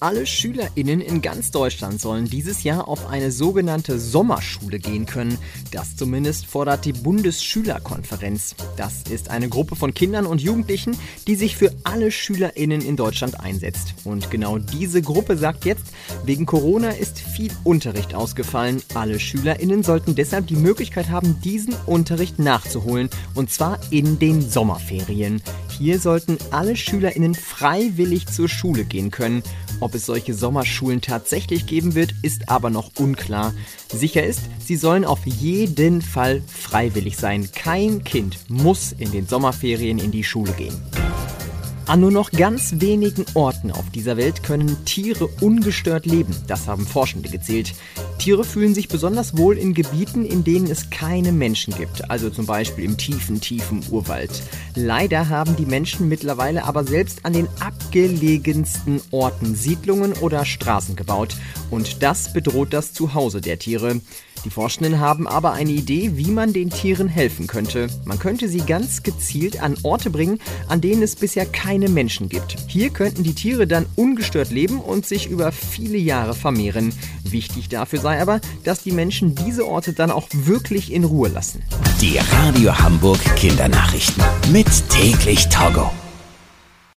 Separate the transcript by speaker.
Speaker 1: Alle SchülerInnen in ganz Deutschland sollen dieses Jahr auf eine sogenannte Sommerschule gehen können. Das zumindest fordert die Bundesschülerkonferenz. Das ist eine Gruppe von Kindern und Jugendlichen, die sich für alle SchülerInnen in Deutschland einsetzt. Und genau diese Gruppe sagt jetzt, wegen Corona ist viel Unterricht ausgefallen. Alle SchülerInnen sollten deshalb die Möglichkeit haben, diesen Unterricht nachzuholen. Und zwar in den Sommerferien. Hier sollten alle SchülerInnen freiwillig zur Schule gehen können. Ob es solche Sommerschulen tatsächlich geben wird, ist aber noch unklar. Sicher ist, sie sollen auf jeden Fall freiwillig sein. Kein Kind muss in den Sommerferien in die Schule gehen. An nur noch ganz wenigen Orten auf dieser Welt können Tiere ungestört leben. Das haben Forschende gezählt. Tiere fühlen sich besonders wohl in Gebieten, in denen es keine Menschen gibt, also zum Beispiel im tiefen, tiefen Urwald. Leider haben die Menschen mittlerweile aber selbst an den abgelegensten Orten Siedlungen oder Straßen gebaut. Und das bedroht das Zuhause der Tiere. Die Forschenden haben aber eine Idee, wie man den Tieren helfen könnte. Man könnte sie ganz gezielt an Orte bringen, an denen es bisher keine Menschen gibt. Hier könnten die Tiere dann ungestört leben und sich über viele Jahre vermehren. Wichtig dafür sei aber, dass die Menschen diese Orte dann auch wirklich in Ruhe lassen.
Speaker 2: Die Radio Hamburg Kindernachrichten. Mit täglich Togo.